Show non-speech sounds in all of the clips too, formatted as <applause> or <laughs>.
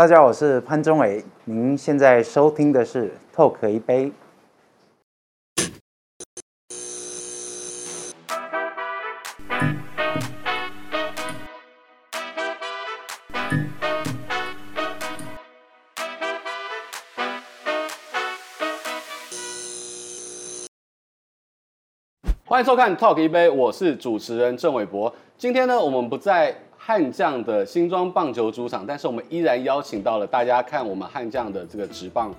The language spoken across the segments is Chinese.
大家好，我是潘宗伟。您现在收听的是《Talk 一杯》。欢迎收看《Talk 一杯》，我是主持人郑伟博。今天呢，我们不在。悍将的新庄棒球主场，但是我们依然邀请到了大家看我们悍将的这个职棒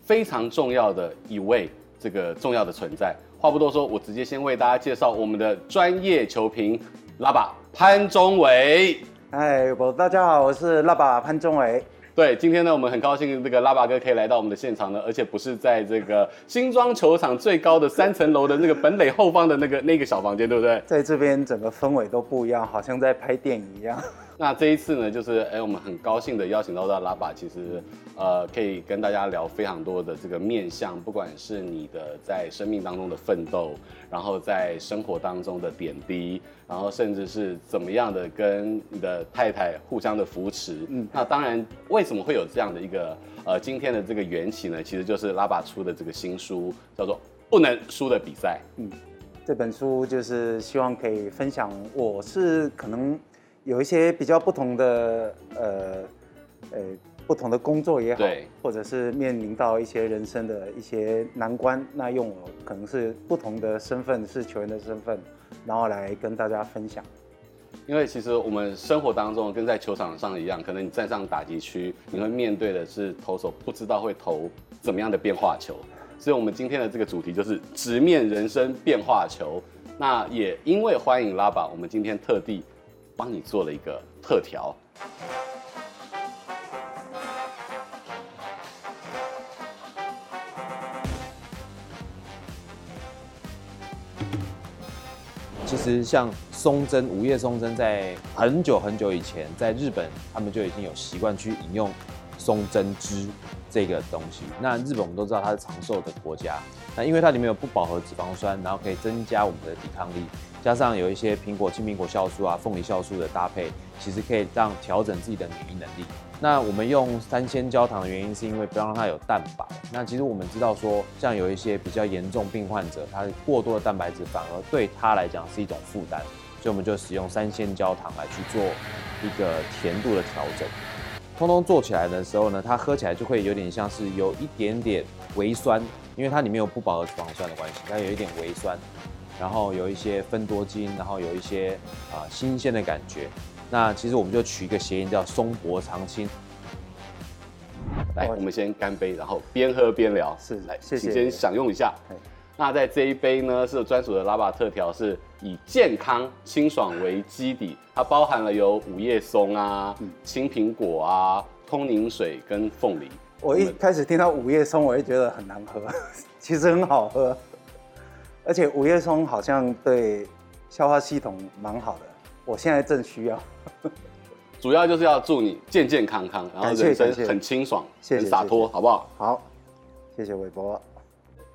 非常重要的一位这个重要的存在。话不多说，我直接先为大家介绍我们的专业球评拉爸潘中伟。哎，我大家好，我是拉爸潘中伟。对，今天呢，我们很高兴这个拉巴哥可以来到我们的现场呢，而且不是在这个新庄球场最高的三层楼的那个本垒后方的那个那个小房间，对不对？在这边整个氛围都不一样，好像在拍电影一样。那这一次呢，就是哎，我们很高兴的邀请到的拉爸，其实呃，可以跟大家聊非常多的这个面向，不管是你的在生命当中的奋斗，然后在生活当中的点滴，然后甚至是怎么样的跟你的太太互相的扶持。嗯，那当然，为什么会有这样的一个呃今天的这个缘起呢？其实就是拉爸出的这个新书，叫做《不能输的比赛》。嗯，这本书就是希望可以分享，我是可能。有一些比较不同的呃呃不同的工作也好，或者是面临到一些人生的一些难关，那用我可能是不同的身份，是球员的身份，然后来跟大家分享。因为其实我们生活当中跟在球场上一样，可能你站上打击区，你会面对的是投手不知道会投怎么样的变化球，所以我们今天的这个主题就是直面人生变化球。那也因为欢迎拉爸，我们今天特地。帮你做了一个特调。其实像松针、五叶松针，在很久很久以前，在日本他们就已经有习惯去饮用松针汁这个东西。那日本我们都知道它是长寿的国家，那因为它里面有不饱和脂肪酸，然后可以增加我们的抵抗力。加上有一些苹果、青苹果酵素啊、凤梨酵素的搭配，其实可以让调整自己的免疫能力。那我们用三鲜焦糖的原因，是因为不要让它有蛋白。那其实我们知道说，像有一些比较严重病患者，他过多的蛋白质反而对他来讲是一种负担，所以我们就使用三鲜焦糖来去做一个甜度的调整。通通做起来的时候呢，它喝起来就会有点像是有一点点微酸，因为它里面有不饱和脂肪酸的关系，它有一点微酸。然后有一些芬多精，然后有一些啊、呃、新鲜的感觉。那其实我们就取一个谐音叫松柏长青。来，我们先干杯，然后边喝边聊。是，来，谢谢。请先享用一下。那在这一杯呢，是专属的拉巴特调，是以健康清爽为基底，它包含了有五叶松啊、青苹果啊、通宁水跟凤梨。我一开始听到五叶松，我也觉得很难喝，<laughs> 其实很好喝。而且五叶松好像对消化系统蛮好的，我现在正需要。主要就是要祝你健健康康，然后人生很清爽、谢谢很洒脱，好不好？好，谢谢韦博。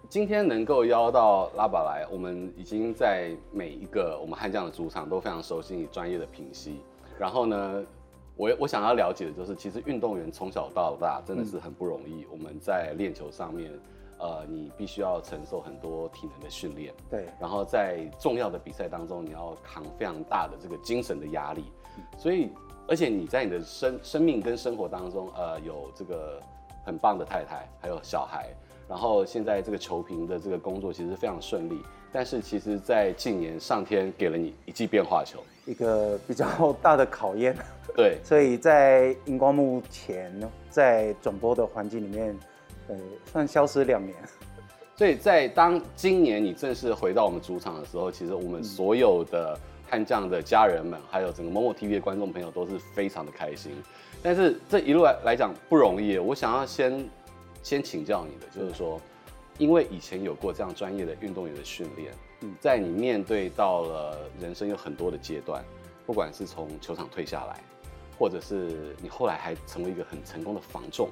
今天能够邀到拉巴来，我们已经在每一个我们悍将的主场都非常熟悉你专业的品析。然后呢，我我想要了解的就是，其实运动员从小到大真的是很不容易。嗯、我们在练球上面。呃，你必须要承受很多体能的训练，对，然后在重要的比赛当中，你要扛非常大的这个精神的压力，嗯、所以，而且你在你的生生命跟生活当中，呃，有这个很棒的太太，还有小孩，然后现在这个球评的这个工作其实非常顺利，但是其实，在近年上天给了你一记变化球，一个比较大的考验，对，所以在荧光幕前，在转播的环境里面。呃，算消失两年，<laughs> 所以在当今年你正式回到我们主场的时候，其实我们所有的悍将的家人们，还有整个 MOMO TV 的观众朋友都是非常的开心。但是这一路来来讲不容易，我想要先先请教你的，就是说，因为以前有过这样专业的运动员的训练，嗯，在你面对到了人生有很多的阶段，不管是从球场退下来，或者是你后来还成为一个很成功的防重。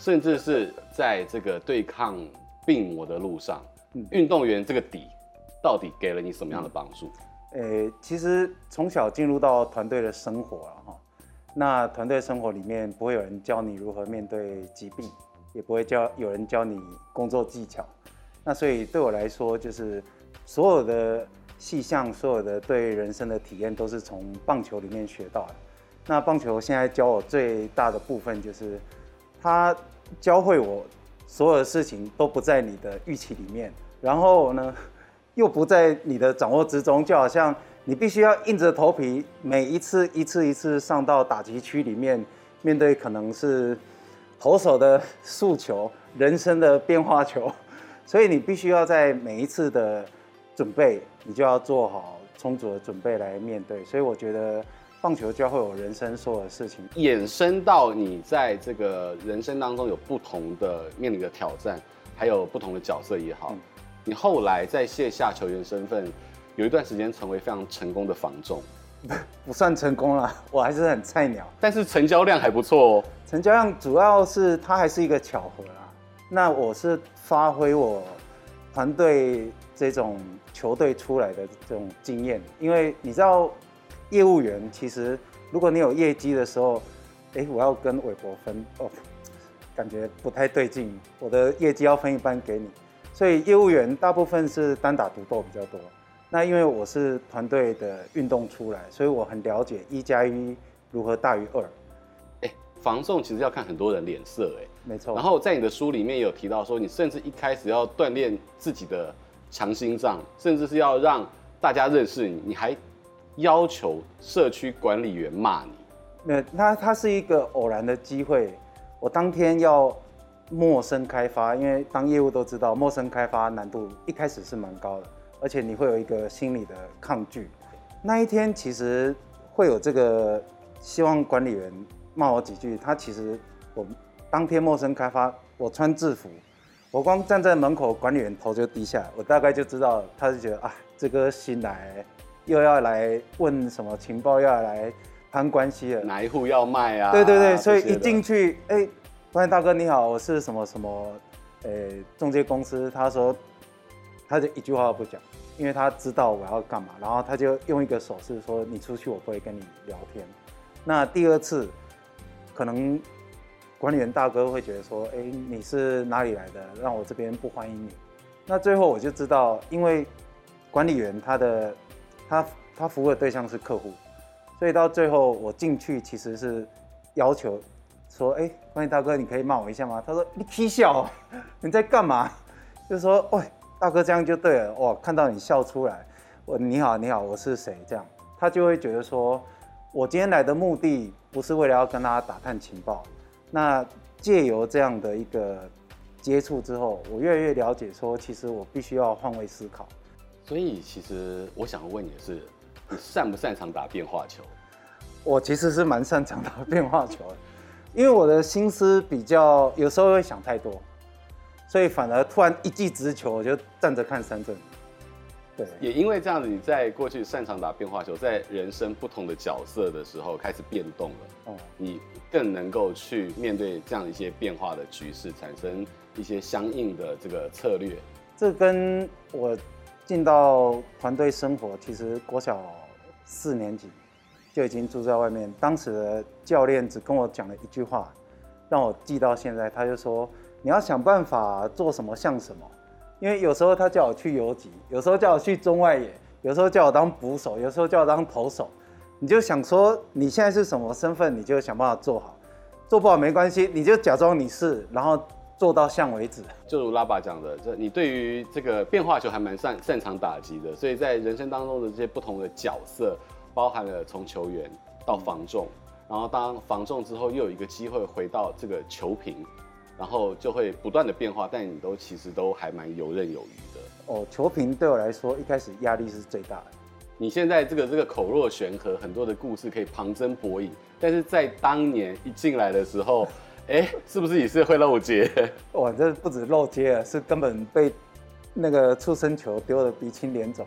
甚至是在这个对抗病魔的路上，运动员这个底到底给了你什么样的帮助？呃、嗯欸，其实从小进入到团队的生活了哈，那团队生活里面不会有人教你如何面对疾病，也不会教有人教你工作技巧。那所以对我来说，就是所有的细项，所有的对人生的体验，都是从棒球里面学到的。那棒球现在教我最大的部分，就是他教会我所有的事情都不在你的预期里面，然后呢，<laughs> 又不在你的掌握之中，就好像。你必须要硬着头皮，每一次一次一次上到打击区里面，面对可能是投手的速球、人生的变化球，<laughs> 所以你必须要在每一次的准备，你就要做好充足的准备来面对。所以我觉得棒球教会我人生所有的事情，衍生到你在这个人生当中有不同的面临的挑战，还有不同的角色也好，嗯、你后来在卸下球员身份。有一段时间成为非常成功的房仲，<laughs> 不算成功了，我还是很菜鸟。但是成交量还不错哦。成交量主要是它还是一个巧合啦。那我是发挥我团队这种球队出来的这种经验，因为你知道业务员其实如果你有业绩的时候，哎，我要跟韦伯分哦，感觉不太对劲。我的业绩要分一半给你，所以业务员大部分是单打独斗比较多。那因为我是团队的运动出来，所以我很了解一加一如何大于二。哎，房仲其实要看很多人脸色，哎，没错。然后在你的书里面有提到说，你甚至一开始要锻炼自己的强心脏，甚至是要让大家认识你，你还要求社区管理员骂你。那他他是一个偶然的机会，我当天要陌生开发，因为当业务都知道陌生开发难度一开始是蛮高的。而且你会有一个心理的抗拒。那一天其实会有这个希望管理员骂我几句。他其实我当天陌生开发，我穿制服，我光站在门口，管理员头就低下，我大概就知道，他就觉得啊，这个新来又要来问什么情报，又要来攀关系了。哪一户要卖啊？对对对，所以一进去，哎，关大哥你好，我是什么什么，呃，中介公司。他说。他就一句话都不讲，因为他知道我要干嘛，然后他就用一个手势说：“你出去，我不会跟你聊天。”那第二次，可能管理员大哥会觉得说：“哎，你是哪里来的？让我这边不欢迎你。”那最后我就知道，因为管理员他的他他服务的对象是客户，所以到最后我进去其实是要求说：“哎，管理大哥，你可以骂我一下吗？”他说：“你起笑，你在干嘛？”就说：“喂。”大哥，这样就对了哇！看到你笑出来，我你好你好，我是谁？这样他就会觉得说，我今天来的目的不是为了要跟大家打探情报。那借由这样的一个接触之后，我越来越了解说，其实我必须要换位思考。所以，其实我想问你的是，你擅不擅长打变化球？<laughs> 我其实是蛮擅长打变化球的，因为我的心思比较有时候会想太多。所以反而突然一记直球，我就站着看三振。对，也因为这样子，你在过去擅长打变化球，在人生不同的角色的时候开始变动了。哦，你更能够去面对这样一些变化的局势，产生一些相应的这个策略。这跟我进到团队生活，其实国小四年级就已经住在外面。当时的教练只跟我讲了一句话，让我记到现在。他就说。你要想办法做什么像什么，因为有时候他叫我去游击，有时候叫我去中外野，有时候叫我当捕手，有时候叫我当投手，你就想说你现在是什么身份，你就想办法做好，做不好没关系，你就假装你是，然后做到像为止。就如拉爸讲的，这你对于这个变化球还蛮擅擅长打击的，所以在人生当中的这些不同的角色，包含了从球员到防重，然后当防重之后又有一个机会回到这个球评。然后就会不断的变化，但你都其实都还蛮游刃有余的。哦，球评对我来说一开始压力是最大的。你现在这个这个口若悬河，很多的故事可以旁征博引，但是在当年一进来的时候，哎，是不是也是会漏接？<laughs> 哇，这不止漏接啊，是根本被那个出生球丢的鼻青脸肿，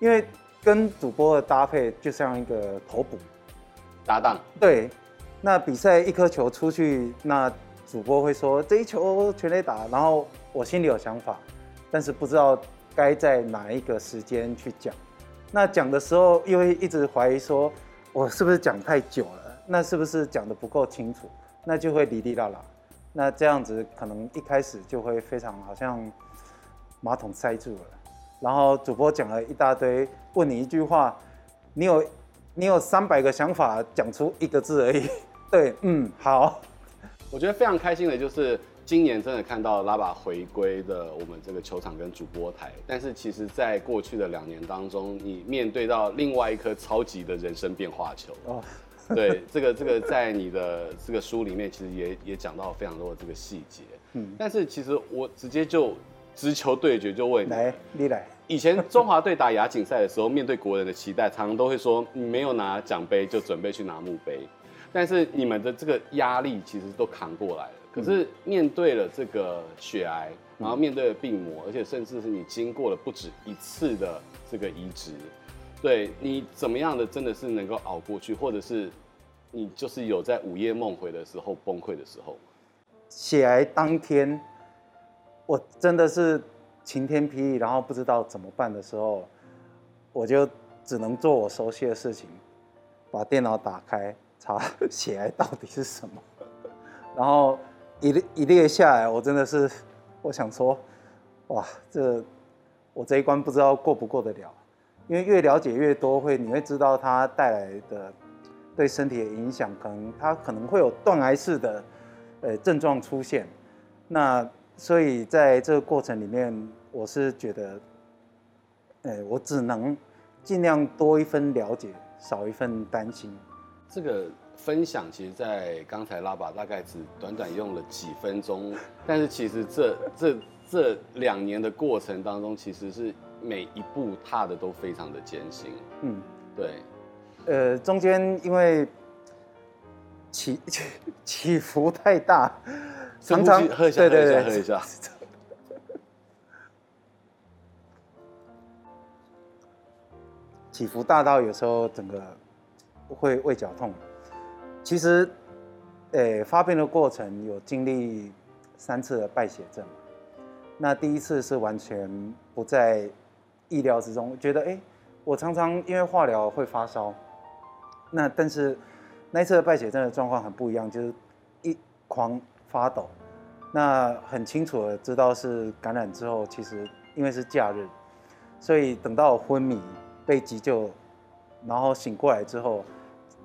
因为跟主播的搭配就像一个投捕搭档。对，那比赛一颗球出去，那。主播会说这一球全垒打，然后我心里有想法，但是不知道该在哪一个时间去讲。那讲的时候又会一直怀疑说，我是不是讲太久了？那是不是讲的不够清楚？那就会哩哩啦啦，那这样子可能一开始就会非常好像马桶塞住了，然后主播讲了一大堆，问你一句话，你有你有三百个想法，讲出一个字而已。<laughs> 对，嗯，好。我觉得非常开心的就是今年真的看到拉巴回归的我们这个球场跟主播台，但是其实在过去的两年当中，你面对到另外一颗超级的人生变化球。哦，<laughs> 对，这个这个在你的这个书里面其实也也讲到非常多的这个细节。嗯，但是其实我直接就直球对决就问你，来，你来。以前中华队打亚锦赛的时候，面对国人的期待，常常都会说你没有拿奖杯就准备去拿墓碑。但是你们的这个压力其实都扛过来了，可是面对了这个血癌，然后面对了病魔，而且甚至是你经过了不止一次的这个移植，对你怎么样的真的是能够熬过去，或者是你就是有在午夜梦回的时候崩溃的时候？血癌当天，我真的是晴天霹雳，然后不知道怎么办的时候，我就只能做我熟悉的事情，把电脑打开。查 <laughs> 血癌到底是什么？然后一列一列下来，我真的是，我想说，哇，这我这一关不知道过不过得了，因为越了解越多，会你会知道它带来的对身体的影响，可能它可能会有断崖式的呃症状出现。那所以在这个过程里面，我是觉得，呃，我只能尽量多一分了解，少一份担心。这个分享其实，在刚才拉巴大概只短短用了几分钟，但是其实这这这两年的过程当中，其实是每一步踏的都非常的艰辛。嗯，对。呃，中间因为起起，<laughs> 起伏太大，常常喝一下，对对对，喝一下。<laughs> 起伏大到有时候整个。会胃绞痛，其实，诶、欸，发病的过程有经历三次的败血症，那第一次是完全不在意料之中，觉得诶、我常常因为化疗会发烧，那但是那一次的败血症的状况很不一样，就是一狂发抖，那很清楚的知道是感染之后，其实因为是假日，所以等到昏迷被急救，然后醒过来之后。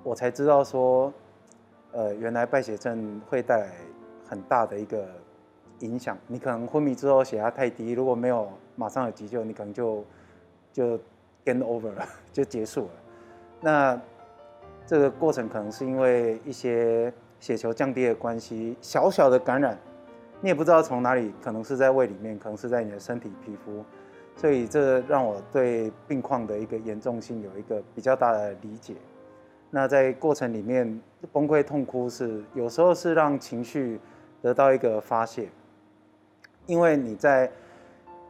我才知道说，呃，原来败血症会带来很大的一个影响。你可能昏迷之后血压太低，如果没有马上有急救，你可能就就 game over 了，<laughs> 就结束了。那这个过程可能是因为一些血球降低的关系，小小的感染，你也不知道从哪里，可能是在胃里面，可能是在你的身体皮肤，所以这让我对病况的一个严重性有一个比较大的理解。那在过程里面崩溃痛哭是有时候是让情绪得到一个发泄，因为你在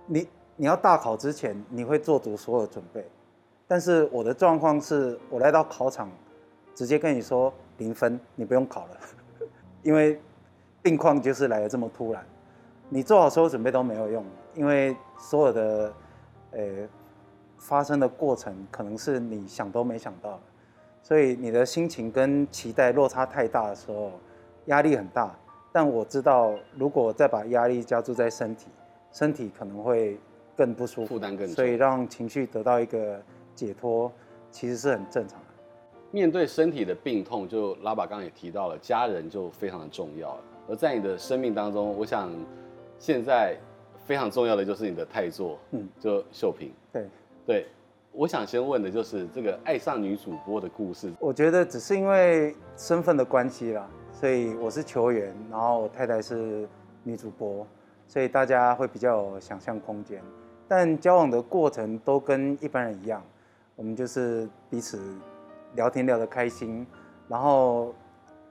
你你要大考之前你会做足所有准备，但是我的状况是我来到考场直接跟你说零分，你不用考了，<laughs> 因为病况就是来的这么突然，你做好所有准备都没有用，因为所有的呃发生的过程可能是你想都没想到。所以你的心情跟期待落差太大的时候，压力很大。但我知道，如果再把压力加注在身体，身体可能会更不舒服，负担更重。所以让情绪得到一个解脱，其实是很正常的。面对身体的病痛，就拉巴刚刚也提到了，家人就非常的重要。而在你的生命当中，我想现在非常重要的就是你的太座，嗯，就秀萍。对对。我想先问的就是这个爱上女主播的故事。我觉得只是因为身份的关系啦，所以我是球员，然后我太太是女主播，所以大家会比较有想象空间。但交往的过程都跟一般人一样，我们就是彼此聊天聊得开心，然后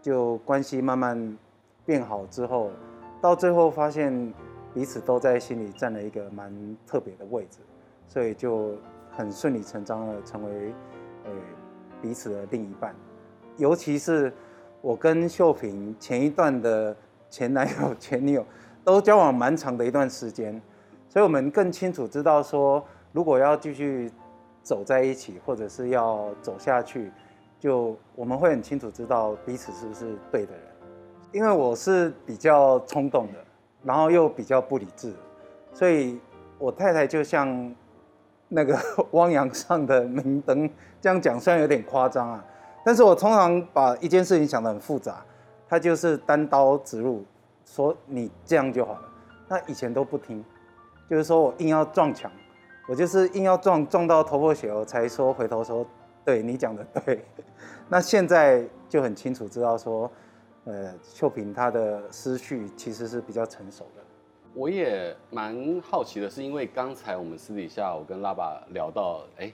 就关系慢慢变好之后，到最后发现彼此都在心里占了一个蛮特别的位置，所以就。很顺理成章的成为，呃，彼此的另一半，尤其是我跟秀萍前一段的前男友、前女友都交往蛮长的一段时间，所以我们更清楚知道说，如果要继续走在一起，或者是要走下去，就我们会很清楚知道彼此是不是对的人。因为我是比较冲动的，然后又比较不理智，所以我太太就像那个 <laughs> 汪洋上的明灯，这样讲虽然有点夸张啊，但是我通常把一件事情想得很复杂，她就是单刀直入，说你这样就好了。那以前都不听，就是说我硬要撞墙，我就是硬要撞撞到头破血流才说回头说，对你讲的对。<laughs> 那现在就很清楚知道说。呃，秀萍她的思绪其实是比较成熟的。我也蛮好奇的，是因为刚才我们私底下我跟拉爸聊到，哎，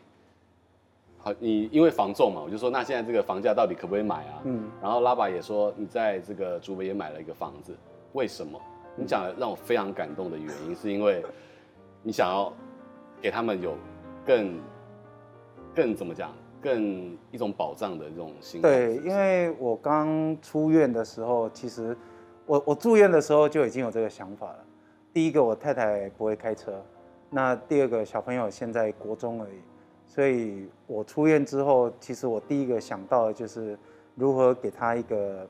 好，你因为房仲嘛，我就说那现在这个房价到底可不可以买啊？嗯，然后拉爸也说你在这个竹北也买了一个房子，为什么？你讲的让我非常感动的原因，是因为你想要给他们有更更怎么讲？更一种保障的这种心态。对，因为我刚出院的时候，其实我我住院的时候就已经有这个想法了。第一个，我太太不会开车；那第二个，小朋友现在国中而已。所以我出院之后，其实我第一个想到的就是如何给他一个，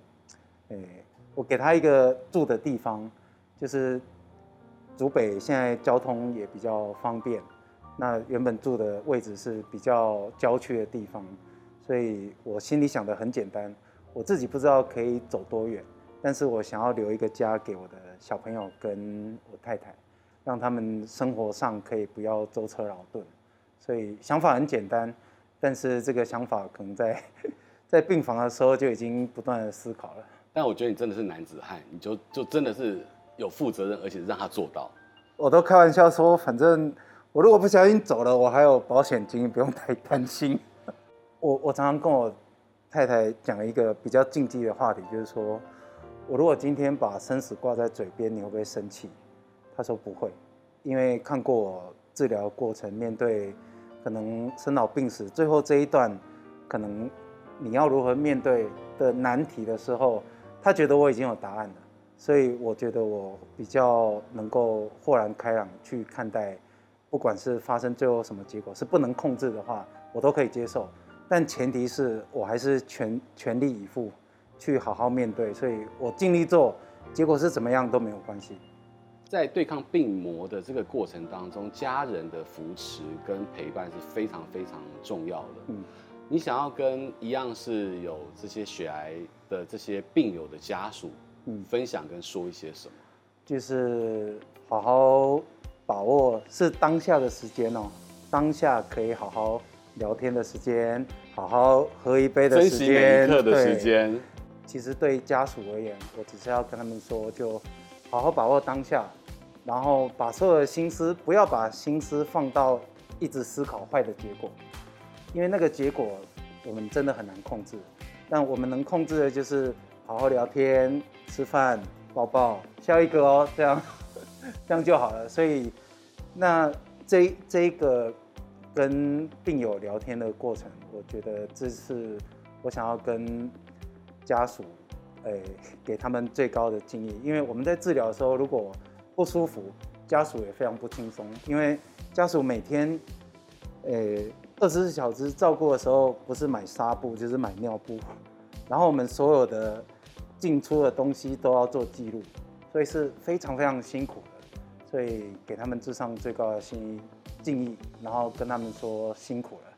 诶，我给他一个住的地方，就是竹北现在交通也比较方便。那原本住的位置是比较郊区的地方，所以我心里想的很简单，我自己不知道可以走多远，但是我想要留一个家给我的小朋友跟我太太，让他们生活上可以不要舟车劳顿。所以想法很简单，但是这个想法可能在 <laughs> 在病房的时候就已经不断的思考了。但我觉得你真的是男子汉，你就就真的是有负责任，而且让他做到。我都开玩笑说，反正。我如果不小心走了，我还有保险金，不用太担心。<laughs> 我我常常跟我太太讲一个比较禁忌的话题，就是说，我如果今天把生死挂在嘴边，你会不会生气？她说不会，因为看过我治疗过程，面对可能生老病死，最后这一段，可能你要如何面对的难题的时候，她觉得我已经有答案了，所以我觉得我比较能够豁然开朗去看待。不管是发生最后什么结果是不能控制的话，我都可以接受，但前提是我还是全全力以赴去好好面对，所以我尽力做，结果是怎么样都没有关系。在对抗病魔的这个过程当中，家人的扶持跟陪伴是非常非常重要的。嗯，你想要跟一样是有这些血癌的这些病友的家属，嗯，分享跟说一些什么？就是好好。把握是当下的时间哦，当下可以好好聊天的时间，好好喝一杯的时间，珍惜每一刻的时间。其实对家属而言，我只是要跟他们说，就好好把握当下，然后把所有的心思，不要把心思放到一直思考坏的结果，因为那个结果我们真的很难控制。但我们能控制的就是好好聊天、吃饭、抱抱、笑一个哦，这样。这样就好了，所以那这这一个跟病友聊天的过程，我觉得这是我想要跟家属，诶，给他们最高的敬意。因为我们在治疗的时候，如果不舒服，家属也非常不轻松。因为家属每天，诶，二十四小时照顾的时候，不是买纱布就是买尿布，然后我们所有的进出的东西都要做记录，所以是非常非常辛苦的。所以给他们致上最高的心意敬意，然后跟他们说辛苦了。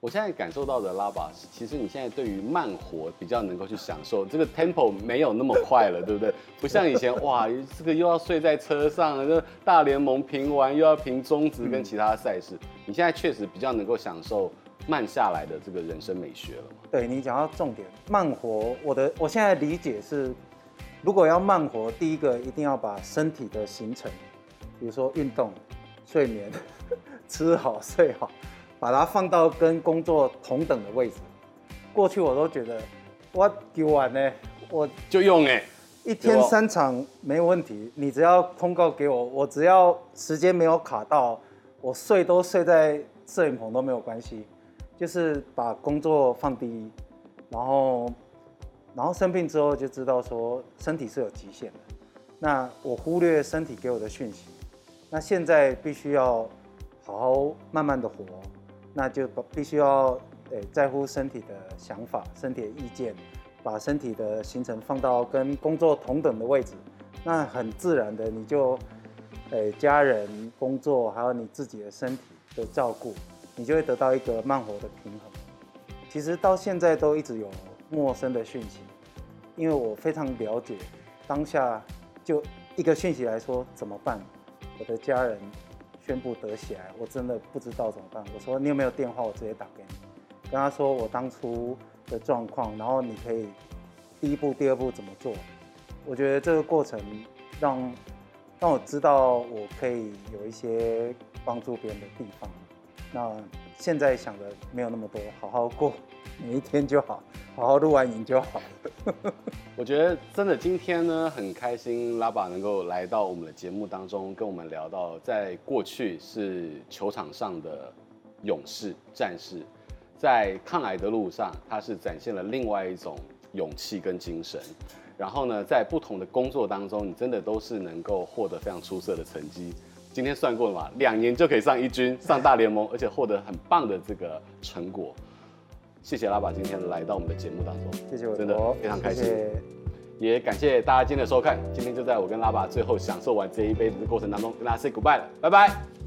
我现在感受到的拉巴是，其实你现在对于慢活比较能够去享受，这个 tempo 没有那么快了，对不对？不像以前，哇，<laughs> 这个又要睡在车上，这大联盟评完又要评中职跟其他赛事。嗯、你现在确实比较能够享受慢下来的这个人生美学了。对，你讲到重点，慢活，我的我现在理解是，如果要慢活，第一个一定要把身体的行程。比如说运动、睡眠、<laughs> 吃好睡好，把它放到跟工作同等的位置。过去我都觉得我丢完呢，我就用哎，一天三场没问题。你只要通告给我，我只要时间没有卡到，我睡都睡在摄影棚都没有关系。就是把工作放第一，然后然后生病之后就知道说身体是有极限的。那我忽略身体给我的讯息。那现在必须要好好慢慢的活，那就必须要诶在乎身体的想法、身体的意见，把身体的行程放到跟工作同等的位置，那很自然的你就诶家人、工作还有你自己的身体的照顾，你就会得到一个慢活的平衡。其实到现在都一直有陌生的讯息，因为我非常了解当下就一个讯息来说怎么办？我的家人宣布得血癌，我真的不知道怎么办。我说你有没有电话？我直接打给你，跟他说我当初的状况，然后你可以第一步、第二步怎么做。我觉得这个过程让让我知道我可以有一些帮助别人的地方。那现在想的没有那么多，好好过每一天就好，好好录完影就好。我觉得真的今天呢很开心，拉巴能够来到我们的节目当中，跟我们聊到在过去是球场上的勇士战士，在抗癌的路上，他是展现了另外一种勇气跟精神。然后呢，在不同的工作当中，你真的都是能够获得非常出色的成绩。今天算过了嘛？两年就可以上一军，上大联盟，而且获得很棒的这个成果。谢谢拉巴今天来到我们的节目当中，谢谢我，真的非常开心。谢谢，也感谢大家今天的收看。今天就在我跟拉巴最后享受完这一杯子的过程当中，跟大家 say goodbye 了，拜拜。